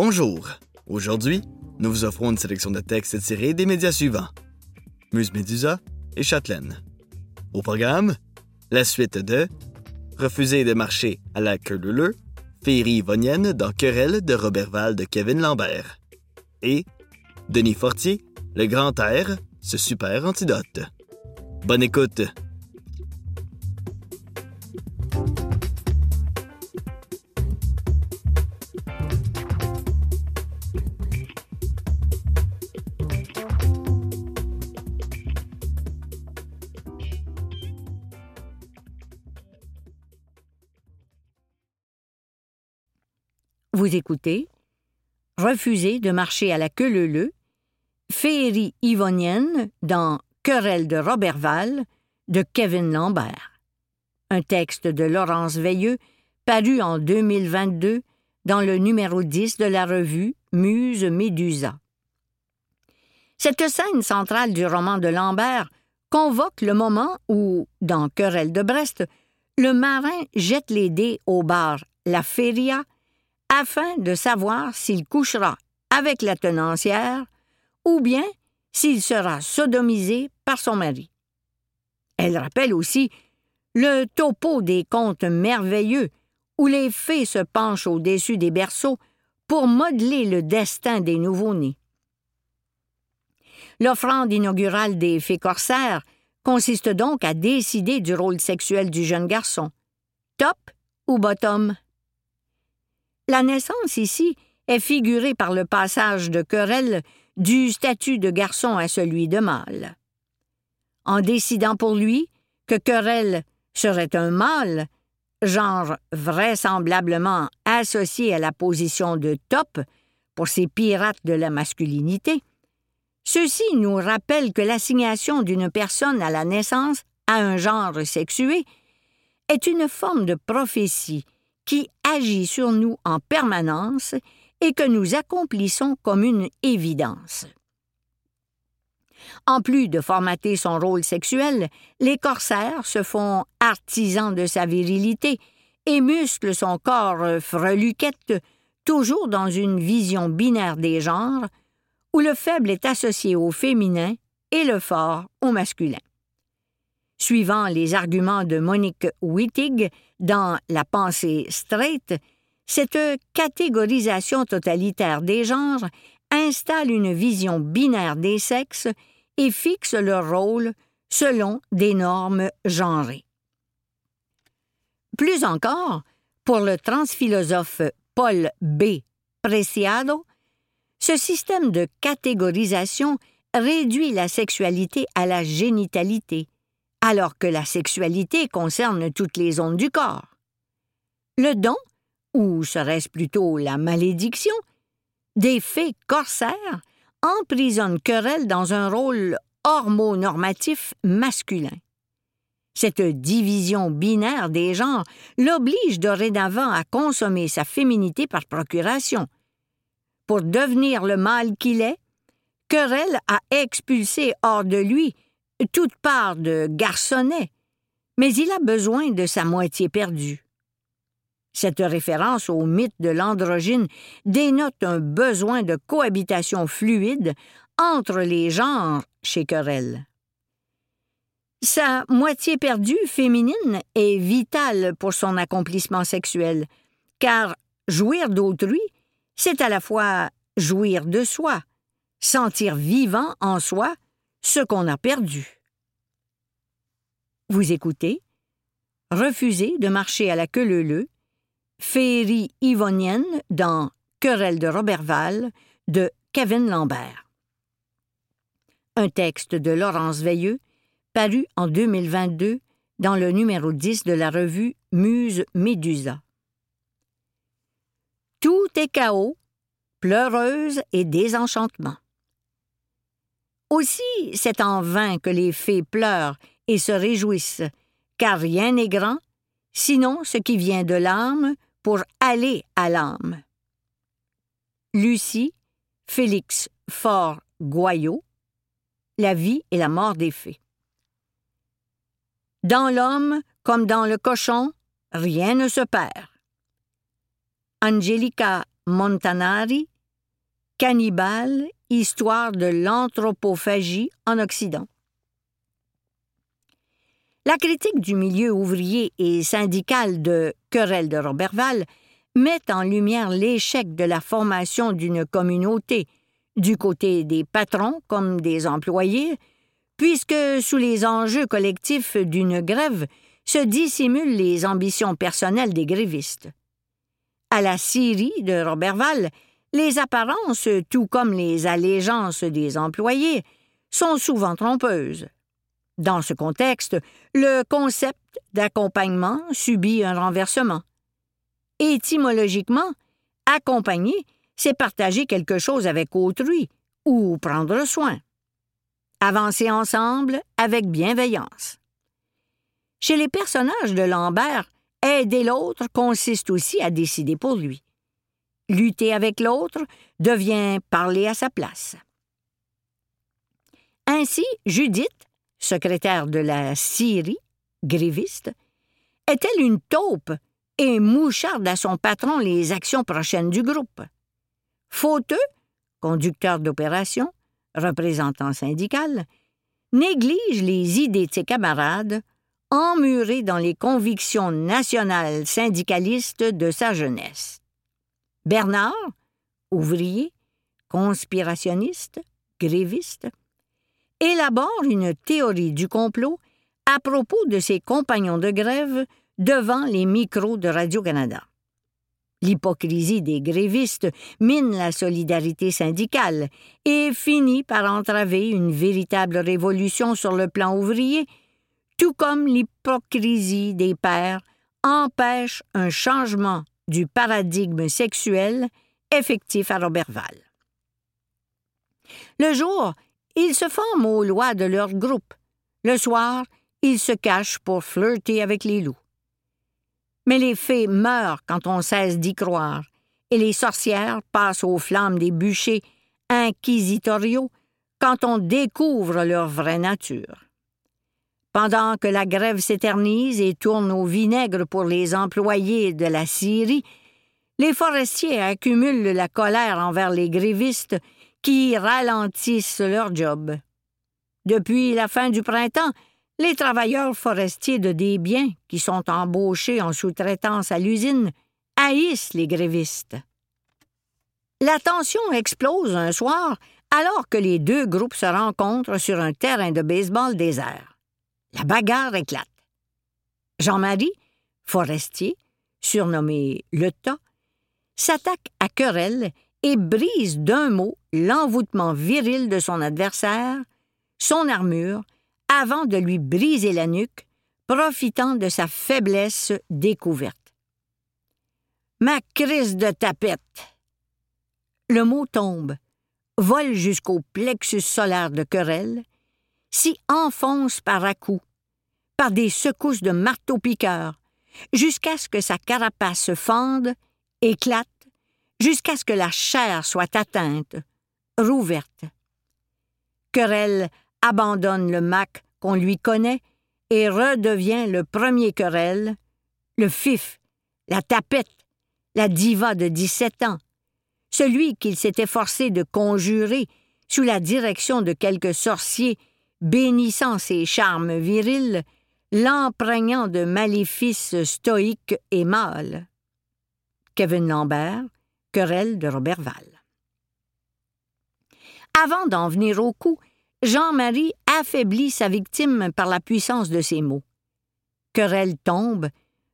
Bonjour. Aujourd'hui, nous vous offrons une sélection de textes tirés des médias suivants Muse Médusa et Châtelaine. Au programme, la suite de Refuser de marcher à la queue leu Féerie Yvonienne dans Querelle de Robertval de Kevin Lambert. Et Denis Fortier, Le Grand Air, ce super antidote. Bonne écoute! Vous écoutez Refuser de marcher à la queue leu Féerie yvonienne dans Querelle de Robertval de Kevin Lambert. Un texte de Laurence Veilleux paru en 2022 dans le numéro 10 de la revue Muse Médusa. Cette scène centrale du roman de Lambert convoque le moment où, dans Querelle de Brest, le marin jette les dés au bar La Feria afin de savoir s'il couchera avec la tenancière ou bien s'il sera sodomisé par son mari. Elle rappelle aussi le topo des contes merveilleux où les fées se penchent au-dessus des berceaux pour modeler le destin des nouveau-nés. L'offrande inaugurale des fées corsaires consiste donc à décider du rôle sexuel du jeune garçon. Top ou bottom? La naissance ici est figurée par le passage de querelle du statut de garçon à celui de mâle. En décidant pour lui que querelle serait un mâle, genre vraisemblablement associé à la position de top pour ces pirates de la masculinité, ceci nous rappelle que l'assignation d'une personne à la naissance à un genre sexué est une forme de prophétie qui agit sur nous en permanence et que nous accomplissons comme une évidence. En plus de formater son rôle sexuel, les corsaires se font artisans de sa virilité et musclent son corps freluquette, toujours dans une vision binaire des genres, où le faible est associé au féminin et le fort au masculin. Suivant les arguments de Monique Wittig dans La pensée straight, cette catégorisation totalitaire des genres installe une vision binaire des sexes et fixe leur rôle selon des normes genrées. Plus encore, pour le transphilosophe Paul B. Preciado, ce système de catégorisation réduit la sexualité à la génitalité, alors que la sexualité concerne toutes les zones du corps. Le don, ou serait-ce plutôt la malédiction, des fées corsaires emprisonnent querelle dans un rôle hormonormatif masculin. Cette division binaire des genres l'oblige dorénavant à consommer sa féminité par procuration. Pour devenir le mâle qu'il est, Querelle a expulsé hors de lui toute part de garçonnet, mais il a besoin de sa moitié perdue. Cette référence au mythe de l'androgyne dénote un besoin de cohabitation fluide entre les genres chez Querelle. Sa moitié perdue féminine est vitale pour son accomplissement sexuel, car jouir d'autrui, c'est à la fois jouir de soi, sentir vivant en soi ce qu'on a perdu. Vous écoutez? Refuser de marcher à la queue leu Féerie yvonienne dans Querelle de Robertval de Kevin Lambert. Un texte de Laurence Veilleux paru en 2022 dans le numéro 10 de la revue Muse Médusa. Tout est chaos, pleureuse et désenchantement. Aussi, c'est en vain que les fées pleurent et se réjouissent, car rien n'est grand, sinon ce qui vient de l'âme pour aller à l'âme. Lucie, Félix Fort Goyot, La vie et la mort des fées. Dans l'homme, comme dans le cochon, rien ne se perd. Angelica Montanari, Cannibale, histoire de l'anthropophagie en Occident. La critique du milieu ouvrier et syndical de Querelle de Roberval met en lumière l'échec de la formation d'une communauté, du côté des patrons comme des employés, puisque sous les enjeux collectifs d'une grève se dissimulent les ambitions personnelles des grévistes. À la Syrie de Roberval, les apparences, tout comme les allégeances des employés, sont souvent trompeuses. Dans ce contexte, le concept d'accompagnement subit un renversement. Étymologiquement, accompagner, c'est partager quelque chose avec autrui ou prendre soin. Avancer ensemble avec bienveillance. Chez les personnages de Lambert, aider l'autre consiste aussi à décider pour lui. Lutter avec l'autre devient parler à sa place. Ainsi, Judith secrétaire de la Syrie, gréviste, est-elle une taupe et moucharde à son patron les actions prochaines du groupe? Fauteux, conducteur d'opération, représentant syndical, néglige les idées de ses camarades, emmurés dans les convictions nationales syndicalistes de sa jeunesse. Bernard, ouvrier, conspirationniste, gréviste, élabore une théorie du complot à propos de ses compagnons de grève devant les micros de Radio-Canada. L'hypocrisie des grévistes mine la solidarité syndicale et finit par entraver une véritable révolution sur le plan ouvrier, tout comme l'hypocrisie des pères empêche un changement du paradigme sexuel effectif à Roberval. Le jour ils se forment aux lois de leur groupe. Le soir, ils se cachent pour flirter avec les loups. Mais les fées meurent quand on cesse d'y croire, et les sorcières passent aux flammes des bûchers inquisitoriaux quand on découvre leur vraie nature. Pendant que la grève s'éternise et tourne au vinaigre pour les employés de la Syrie, les forestiers accumulent la colère envers les grévistes qui ralentissent leur job. Depuis la fin du printemps, les travailleurs forestiers de Desbiens, qui sont embauchés en sous-traitance à l'usine, haïssent les grévistes. La tension explose un soir alors que les deux groupes se rencontrent sur un terrain de baseball désert. La bagarre éclate. Jean-Marie, forestier, surnommé Le Tas, s'attaque à Querelle et brise d'un mot l'envoûtement viril de son adversaire, son armure, avant de lui briser la nuque, profitant de sa faiblesse découverte. Ma crise de tapette. Le mot tombe, vole jusqu'au plexus solaire de querelle, s'y enfonce par à-coups, par des secousses de marteau-piqueur, jusqu'à ce que sa carapace se fende, éclate, jusqu'à ce que la chair soit atteinte, rouverte. Querelle abandonne le Mac qu'on lui connaît et redevient le premier querelle, le fif, la tapette, la diva de 17 ans, celui qu'il s'était forcé de conjurer sous la direction de quelques sorciers bénissant ses charmes virils, l'empreignant de maléfices stoïques et mâles. Kevin Lambert, querelle de Roberval. Avant d'en venir au coup, Jean-Marie affaiblit sa victime par la puissance de ses mots. Querelle tombe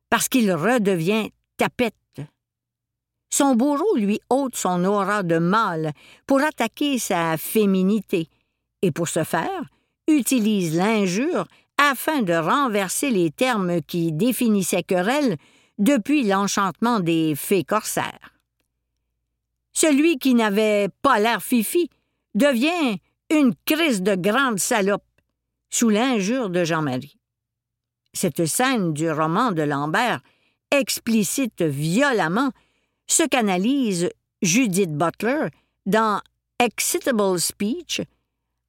parce qu'il redevient tapette. Son bourreau lui ôte son aura de mâle pour attaquer sa féminité et pour ce faire utilise l'injure afin de renverser les termes qui définissaient querelle depuis l'enchantement des fées corsaires. Celui qui n'avait pas l'air fifi devient une crise de grande salope sous l'injure de Jean-Marie. Cette scène du roman de Lambert explicite violemment ce qu'analyse Judith Butler dans Excitable Speech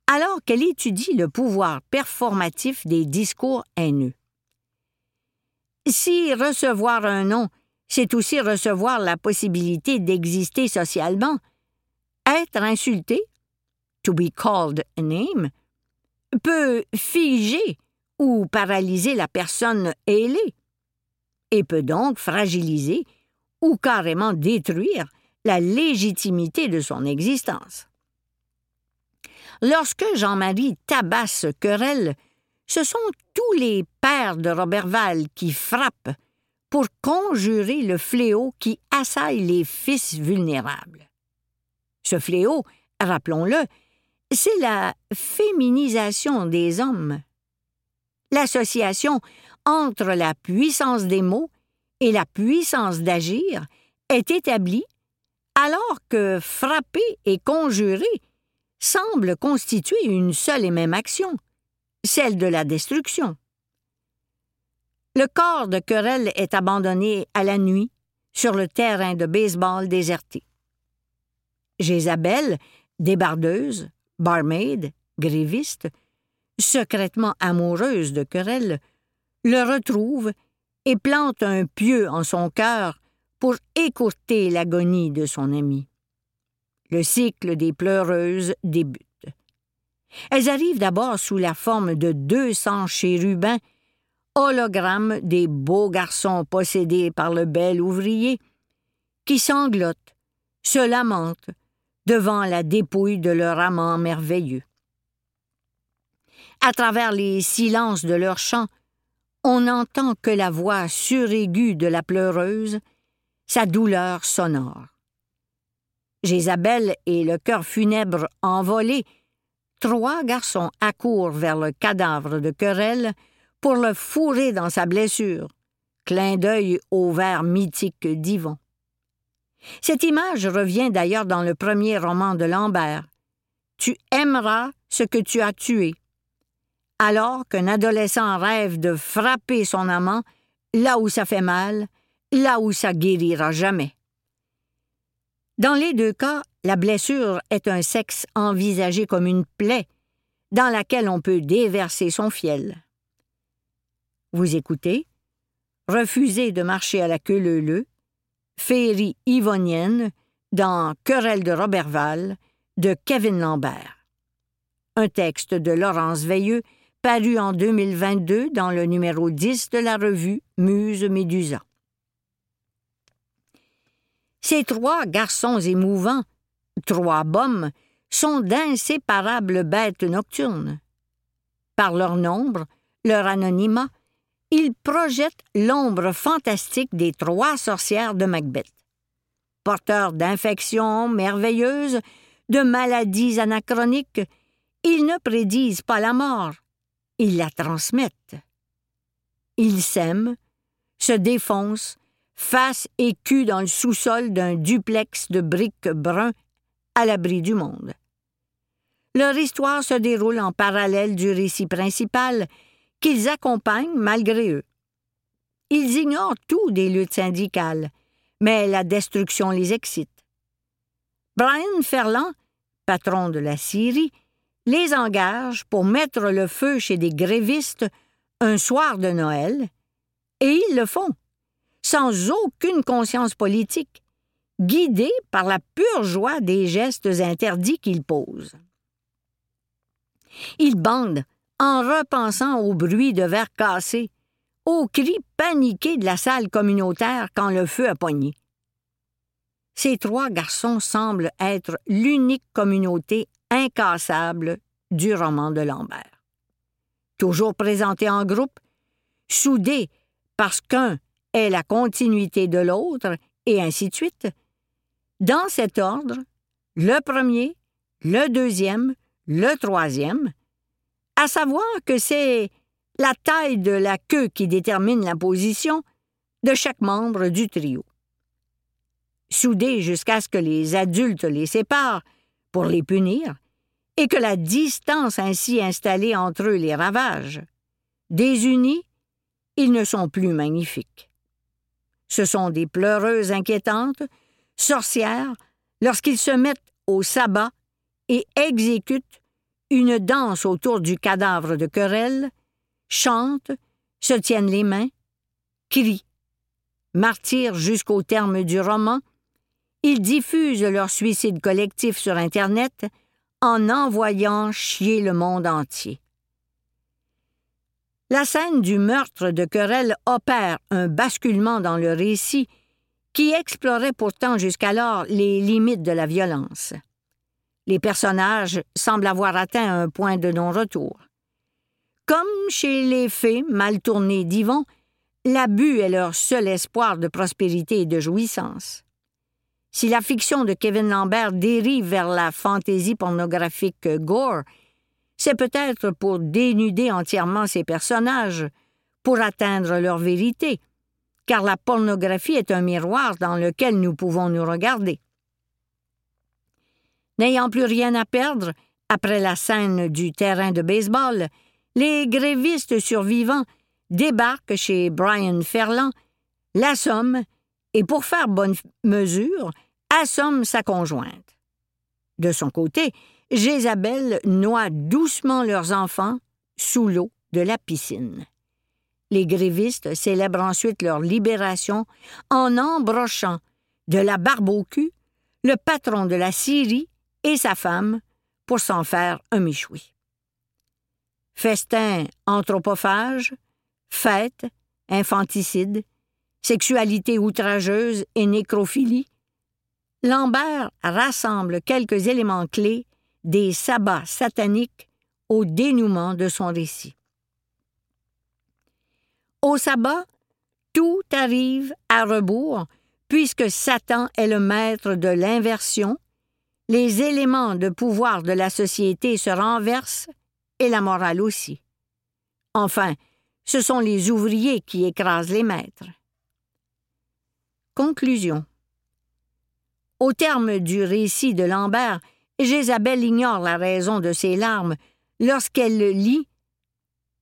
alors qu'elle étudie le pouvoir performatif des discours haineux. Si recevoir un nom c'est aussi recevoir la possibilité d'exister socialement. Être insulté, to be called a name, peut figer ou paralyser la personne ailée, et peut donc fragiliser ou carrément détruire la légitimité de son existence. Lorsque Jean-Marie tabasse querelle, ce sont tous les pères de Roberval qui frappent pour conjurer le fléau qui assaille les fils vulnérables. Ce fléau, rappelons-le, c'est la féminisation des hommes. L'association entre la puissance des mots et la puissance d'agir est établie alors que frapper et conjurer semblent constituer une seule et même action, celle de la destruction. Le corps de querelle est abandonné à la nuit sur le terrain de baseball déserté. Jézabel, débardeuse, barmaid, gréviste, secrètement amoureuse de querelle, le retrouve et plante un pieu en son cœur pour écourter l'agonie de son ami. Le cycle des pleureuses débute. Elles arrivent d'abord sous la forme de deux cents chérubins, hologrammes des beaux garçons possédés par le bel ouvrier, qui sanglotent, se lamentent devant la dépouille de leur amant merveilleux. À travers les silences de leurs chants, on n'entend que la voix suraiguë de la pleureuse, sa douleur sonore. Jézabel et le cœur funèbre envolé, trois garçons accourent vers le cadavre de querelle pour le fourrer dans sa blessure, clin d'œil au vers mythique d'Yvon. Cette image revient d'ailleurs dans le premier roman de Lambert. Tu aimeras ce que tu as tué. Alors qu'un adolescent rêve de frapper son amant là où ça fait mal, là où ça guérira jamais. Dans les deux cas, la blessure est un sexe envisagé comme une plaie dans laquelle on peut déverser son fiel. Vous écoutez? Refusez de marcher à la queue leu féerie yvonienne dans Querelle de Roberval de Kevin Lambert. Un texte de Laurence Veilleux paru en 2022 dans le numéro 10 de la revue Muse Médusa. Ces trois garçons émouvants, trois bômes, sont d'inséparables bêtes nocturnes. Par leur nombre, leur anonymat, ils projettent l'ombre fantastique des trois sorcières de Macbeth. Porteurs d'infections merveilleuses, de maladies anachroniques, ils ne prédisent pas la mort, ils la transmettent. Ils s'aiment, se défoncent, face et cul dans le sous-sol d'un duplex de briques bruns à l'abri du monde. Leur histoire se déroule en parallèle du récit principal qu'ils accompagnent malgré eux. Ils ignorent tout des luttes syndicales, mais la destruction les excite. Brian Ferland, patron de la Syrie, les engage pour mettre le feu chez des grévistes un soir de Noël, et ils le font sans aucune conscience politique, guidés par la pure joie des gestes interdits qu'ils posent. Ils bandent en repensant au bruit de verres cassés, aux cris paniqués de la salle communautaire quand le feu a pogné. Ces trois garçons semblent être l'unique communauté incassable du roman de Lambert. Toujours présentés en groupe, soudés parce qu'un est la continuité de l'autre, et ainsi de suite. Dans cet ordre, le premier, le deuxième, le troisième, à savoir que c'est la taille de la queue qui détermine la position de chaque membre du trio. Soudés jusqu'à ce que les adultes les séparent pour les punir, et que la distance ainsi installée entre eux les ravage. Désunis, ils ne sont plus magnifiques. Ce sont des pleureuses inquiétantes, sorcières, lorsqu'ils se mettent au sabbat et exécutent une danse autour du cadavre de querelle, chantent, se tiennent les mains, crient, martyrs jusqu'au terme du roman, ils diffusent leur suicide collectif sur Internet en envoyant chier le monde entier. La scène du meurtre de Querelle opère un basculement dans le récit qui explorait pourtant jusqu'alors les limites de la violence. Les personnages semblent avoir atteint un point de non-retour. Comme chez les fées mal tournées d'Yvon, l'abus est leur seul espoir de prospérité et de jouissance. Si la fiction de Kevin Lambert dérive vers la fantaisie pornographique gore, c'est peut-être pour dénuder entièrement ses personnages, pour atteindre leur vérité, car la pornographie est un miroir dans lequel nous pouvons nous regarder. N'ayant plus rien à perdre, après la scène du terrain de baseball, les grévistes survivants débarquent chez Brian Ferland, l'assomment et, pour faire bonne mesure, assomme sa conjointe. De son côté, Jézabel noie doucement leurs enfants sous l'eau de la piscine. Les grévistes célèbrent ensuite leur libération en embrochant de la barbe au cul le patron de la Syrie et sa femme pour s'en faire un michoui. Festin anthropophage, fête, infanticide, sexualité outrageuse et nécrophilie, Lambert rassemble quelques éléments clés des sabbats sataniques au dénouement de son récit. Au sabbat, tout arrive à rebours, puisque Satan est le maître de l'inversion, les éléments de pouvoir de la société se renversent et la morale aussi. Enfin, ce sont les ouvriers qui écrasent les maîtres. Conclusion. Au terme du récit de Lambert, Jézabel ignore la raison de ses larmes lorsqu'elle lit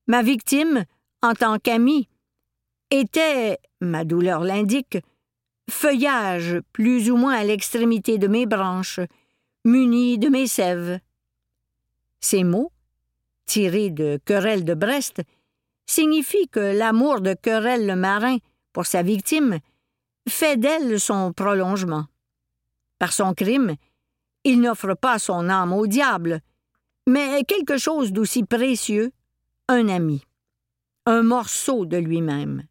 Ma victime, en tant qu'amie, était, ma douleur l'indique, feuillage plus ou moins à l'extrémité de mes branches, muni de mes sèves. Ces mots, tirés de Querelle de Brest, signifient que l'amour de Querelle le marin pour sa victime fait d'elle son prolongement. Par son crime, il n'offre pas son âme au diable, mais quelque chose d'aussi précieux, un ami, un morceau de lui-même.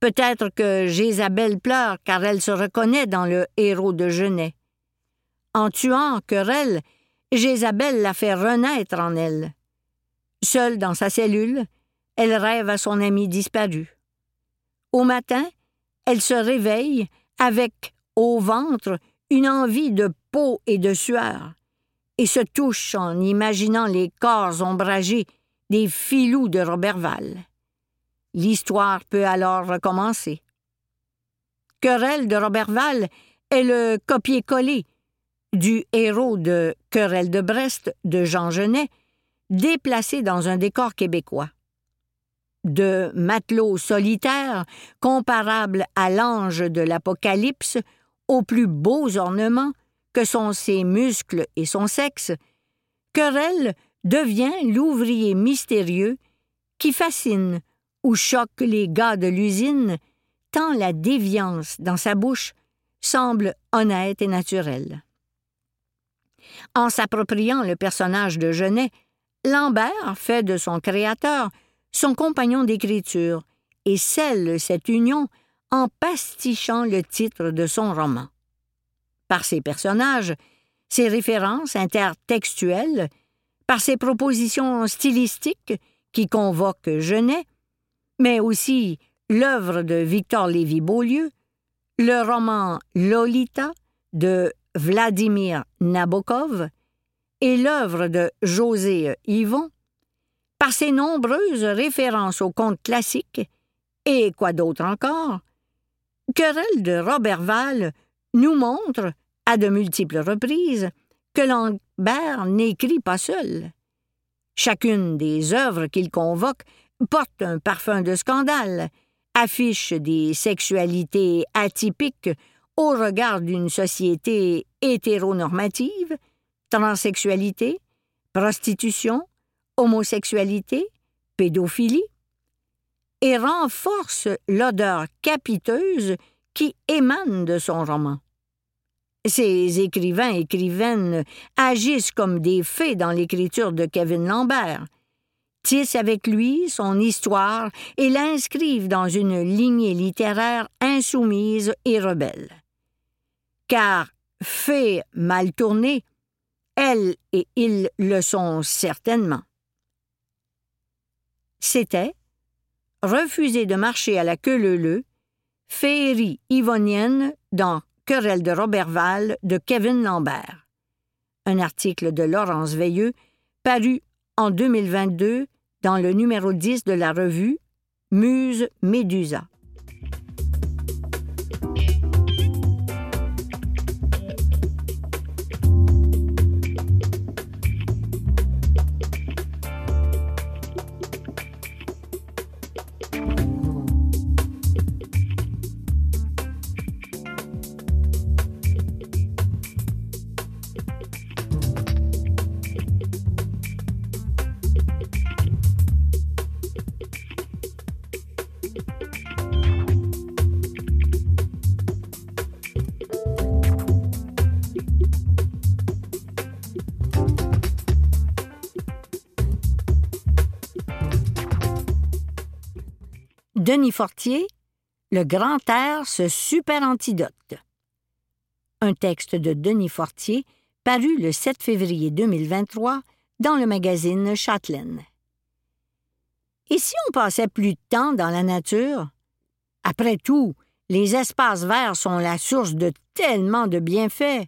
Peut-être que Jézabel pleure car elle se reconnaît dans le héros de Genet. En tuant Querelle, Jézabel la fait renaître en elle. Seule dans sa cellule, elle rêve à son ami disparu. Au matin, elle se réveille avec au ventre une envie de peau et de sueur, et se touche en imaginant les corps ombragés des filous de Roberval. L'histoire peut alors recommencer. Querelle de Roberval est le copier-coller du héros de Querelle de Brest de Jean Genet, déplacé dans un décor québécois. De matelot solitaire, comparable à l'ange de l'Apocalypse, aux plus beaux ornements que sont ses muscles et son sexe, Querelle devient l'ouvrier mystérieux qui fascine ou choque les gars de l'usine tant la déviance dans sa bouche semble honnête et naturelle. En s'appropriant le personnage de Genet, Lambert fait de son créateur son compagnon d'écriture et scelle cette union en pastichant le titre de son roman. Par ses personnages, ses références intertextuelles, par ses propositions stylistiques qui convoquent Genet, mais aussi l'œuvre de Victor Lévy-Beaulieu, le roman Lolita de Vladimir Nabokov et l'œuvre de José Yvon, par ses nombreuses références aux contes classiques et quoi d'autre encore, Querelle de Roberval nous montre, à de multiples reprises, que Lambert n'écrit pas seul. Chacune des œuvres qu'il convoque porte un parfum de scandale, affiche des sexualités atypiques au regard d'une société hétéronormative, transsexualité, prostitution, homosexualité, pédophilie. Et renforce l'odeur capiteuse qui émane de son roman. Ces écrivains et écrivaines agissent comme des fées dans l'écriture de Kevin Lambert, tissent avec lui son histoire et l'inscrivent dans une lignée littéraire insoumise et rebelle. Car, fées mal tournées, elles et ils le sont certainement. C'était refuser de marcher à la queue leu-leu, féerie yvonienne dans Querelle de Robertval de Kevin Lambert. Un article de Laurence Veilleux paru en 2022 dans le numéro 10 de la revue Muse Médusa. Denis Fortier, Le grand air, ce super antidote. Un texte de Denis Fortier paru le 7 février 2023 dans le magazine Châtelaine. Et si on passait plus de temps dans la nature? Après tout, les espaces verts sont la source de tellement de bienfaits.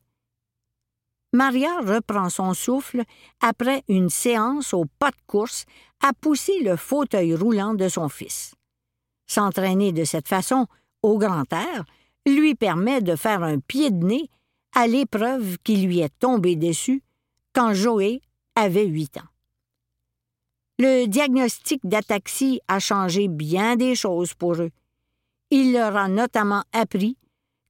Maria reprend son souffle après une séance au pas de course à pousser le fauteuil roulant de son fils. S'entraîner de cette façon, au grand air, lui permet de faire un pied de nez à l'épreuve qui lui est tombée dessus quand Joé avait huit ans. Le diagnostic d'ataxie a changé bien des choses pour eux. Il leur a notamment appris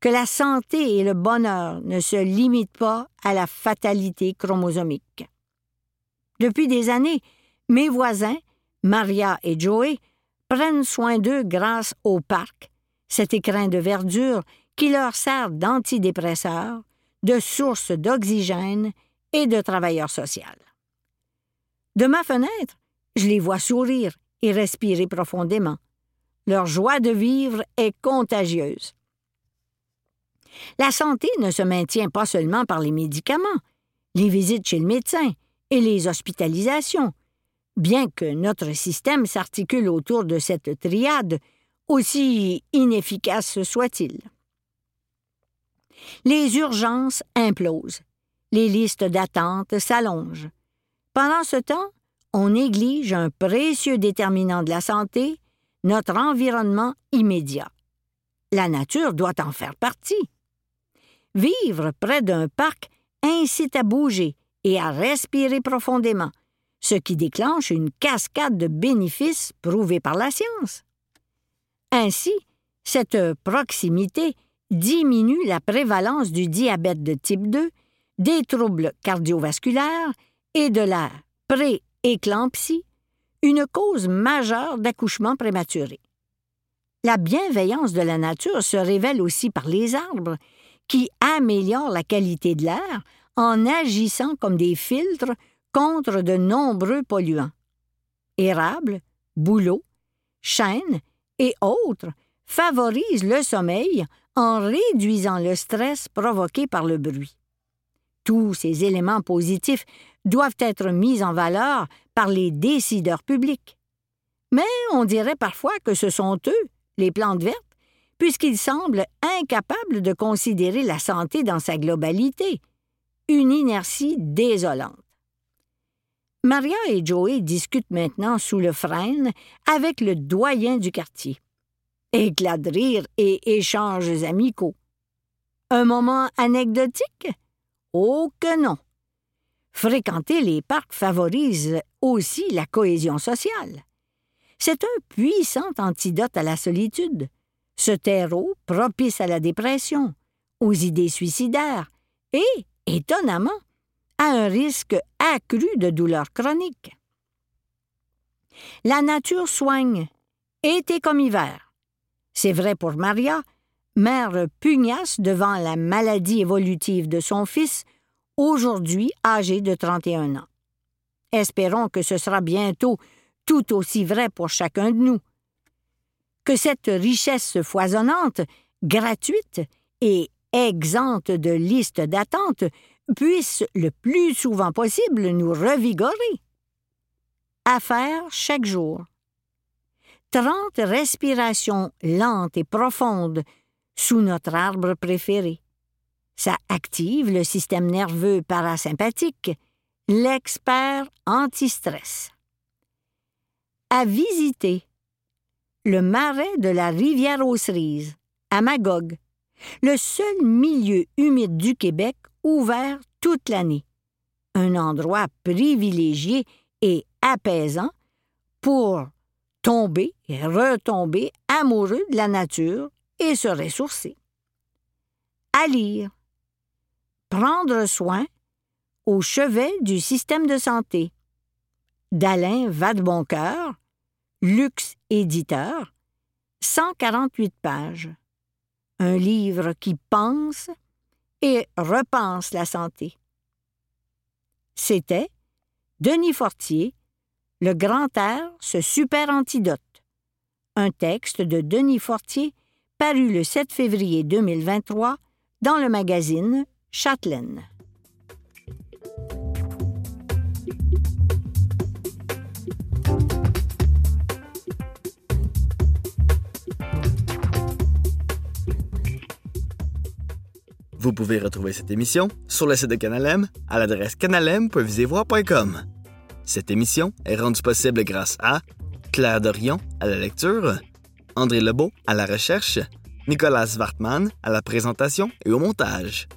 que la santé et le bonheur ne se limitent pas à la fatalité chromosomique. Depuis des années, mes voisins, Maria et Joey, prennent soin d'eux grâce au parc, cet écrin de verdure qui leur sert d'antidépresseur, de source d'oxygène et de travailleur social. De ma fenêtre, je les vois sourire et respirer profondément. Leur joie de vivre est contagieuse. La santé ne se maintient pas seulement par les médicaments, les visites chez le médecin et les hospitalisations, bien que notre système s'articule autour de cette triade, aussi inefficace soit-il. Les urgences implosent, les listes d'attente s'allongent. Pendant ce temps, on néglige un précieux déterminant de la santé, notre environnement immédiat. La nature doit en faire partie. Vivre près d'un parc incite à bouger et à respirer profondément, ce qui déclenche une cascade de bénéfices prouvés par la science. Ainsi, cette proximité diminue la prévalence du diabète de type 2, des troubles cardiovasculaires et de la pré-éclampsie, une cause majeure d'accouchement prématuré. La bienveillance de la nature se révèle aussi par les arbres, qui améliorent la qualité de l'air en agissant comme des filtres contre de nombreux polluants. Érables, bouleaux, chênes et autres favorisent le sommeil en réduisant le stress provoqué par le bruit. Tous ces éléments positifs doivent être mis en valeur par les décideurs publics. Mais on dirait parfois que ce sont eux, les plantes vertes, puisqu'ils semblent incapables de considérer la santé dans sa globalité, une inertie désolante. Maria et Joey discutent maintenant sous le frêne avec le doyen du quartier. Éclat de rire et échanges amicaux. Un moment anecdotique? Oh que non! Fréquenter les parcs favorise aussi la cohésion sociale. C'est un puissant antidote à la solitude, ce terreau propice à la dépression, aux idées suicidaires et, étonnamment, un risque accru de douleurs chroniques. La nature soigne été comme hiver. C'est vrai pour Maria, mère pugnace devant la maladie évolutive de son fils, aujourd'hui âgé de 31 ans. Espérons que ce sera bientôt tout aussi vrai pour chacun de nous. Que cette richesse foisonnante, gratuite et exempte de liste d'attente, puisse le plus souvent possible nous revigorer. À faire chaque jour. Trente respirations lentes et profondes sous notre arbre préféré. Ça active le système nerveux parasympathique, l'expert anti-stress. À visiter le marais de la rivière aux Cerises, à Magog, le seul milieu humide du Québec ouvert toute l'année. Un endroit privilégié et apaisant pour tomber et retomber amoureux de la nature et se ressourcer. À lire. Prendre soin au chevet du système de santé. D'Alain Vadeboncoeur, Luxe éditeur, 148 pages. Un livre qui pense et repense la santé. C'était Denis Fortier, Le grand air, ce super antidote. Un texte de Denis Fortier paru le 7 février 2023 dans le magazine Châtelaine. Vous pouvez retrouver cette émission sur le site de Canalem à l'adresse canalem.visévoir.com. Cette émission est rendue possible grâce à Claire Dorion à la lecture, André Lebeau à la recherche, Nicolas Wartman à la présentation et au montage.